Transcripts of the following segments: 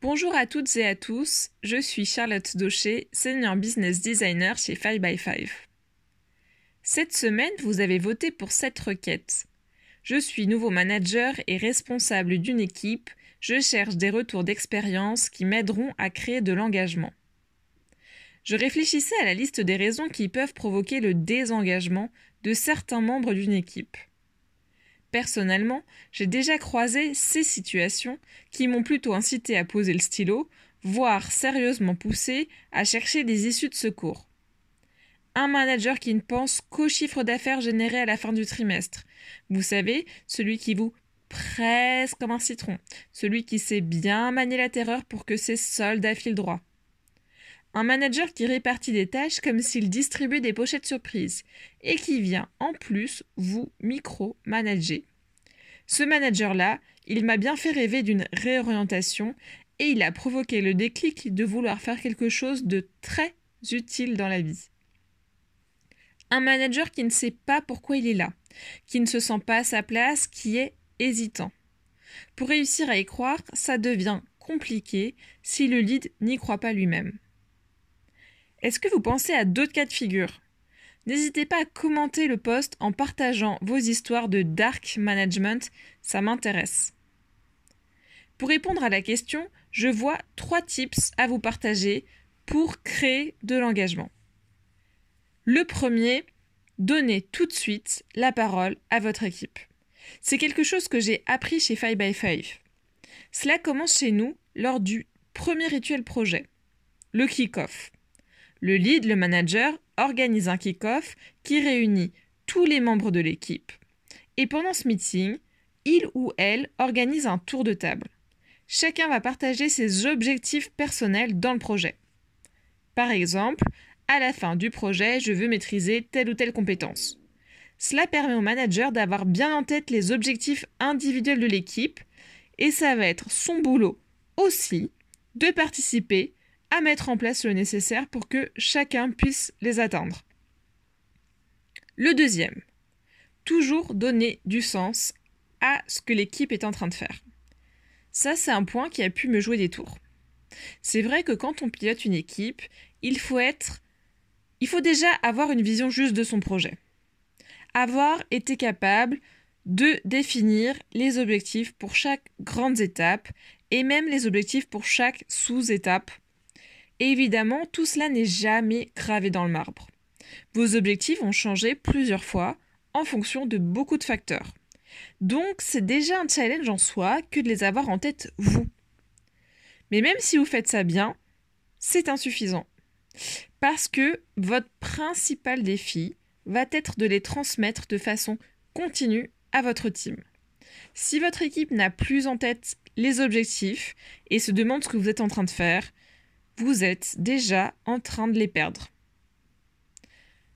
Bonjour à toutes et à tous, je suis Charlotte Daucher, Senior Business Designer chez 5by5. Cette semaine, vous avez voté pour cette requête. Je suis nouveau manager et responsable d'une équipe, je cherche des retours d'expérience qui m'aideront à créer de l'engagement. Je réfléchissais à la liste des raisons qui peuvent provoquer le désengagement de certains membres d'une équipe. Personnellement, j'ai déjà croisé ces situations qui m'ont plutôt incité à poser le stylo, voire sérieusement poussé à chercher des issues de secours. Un manager qui ne pense qu'au chiffre d'affaires généré à la fin du trimestre. Vous savez, celui qui vous presse comme un citron, celui qui sait bien manier la terreur pour que ses soldes affilent droit. Un manager qui répartit des tâches comme s'il distribuait des pochettes surprises et qui vient en plus vous micro-manager. Ce manager-là, il m'a bien fait rêver d'une réorientation et il a provoqué le déclic de vouloir faire quelque chose de très utile dans la vie. Un manager qui ne sait pas pourquoi il est là, qui ne se sent pas à sa place, qui est hésitant. Pour réussir à y croire, ça devient compliqué si le lead n'y croit pas lui-même. Est-ce que vous pensez à d'autres cas de figure? N'hésitez pas à commenter le post en partageant vos histoires de dark management, ça m'intéresse. Pour répondre à la question, je vois trois tips à vous partager pour créer de l'engagement. Le premier, donnez tout de suite la parole à votre équipe. C'est quelque chose que j'ai appris chez 5by5. Cela commence chez nous lors du premier rituel projet, le kick-off. Le lead, le manager, organise un kick-off qui réunit tous les membres de l'équipe. Et pendant ce meeting, il ou elle organise un tour de table. Chacun va partager ses objectifs personnels dans le projet. Par exemple, à la fin du projet, je veux maîtriser telle ou telle compétence. Cela permet au manager d'avoir bien en tête les objectifs individuels de l'équipe et ça va être son boulot aussi de participer à mettre en place le nécessaire pour que chacun puisse les atteindre. Le deuxième, toujours donner du sens à ce que l'équipe est en train de faire. Ça, c'est un point qui a pu me jouer des tours. C'est vrai que quand on pilote une équipe, il faut être. Il faut déjà avoir une vision juste de son projet. Avoir été capable de définir les objectifs pour chaque grande étape et même les objectifs pour chaque sous-étape évidemment, tout cela n'est jamais gravé dans le marbre. Vos objectifs vont changer plusieurs fois en fonction de beaucoup de facteurs. Donc, c'est déjà un challenge en soi que de les avoir en tête vous. Mais même si vous faites ça bien, c'est insuffisant. Parce que votre principal défi va être de les transmettre de façon continue à votre team. Si votre équipe n'a plus en tête les objectifs et se demande ce que vous êtes en train de faire, vous êtes déjà en train de les perdre.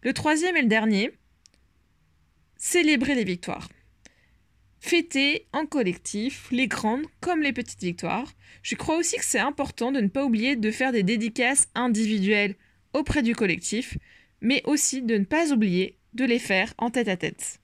Le troisième et le dernier, célébrer les victoires. Fêter en collectif les grandes comme les petites victoires. Je crois aussi que c'est important de ne pas oublier de faire des dédicaces individuelles auprès du collectif, mais aussi de ne pas oublier de les faire en tête à tête.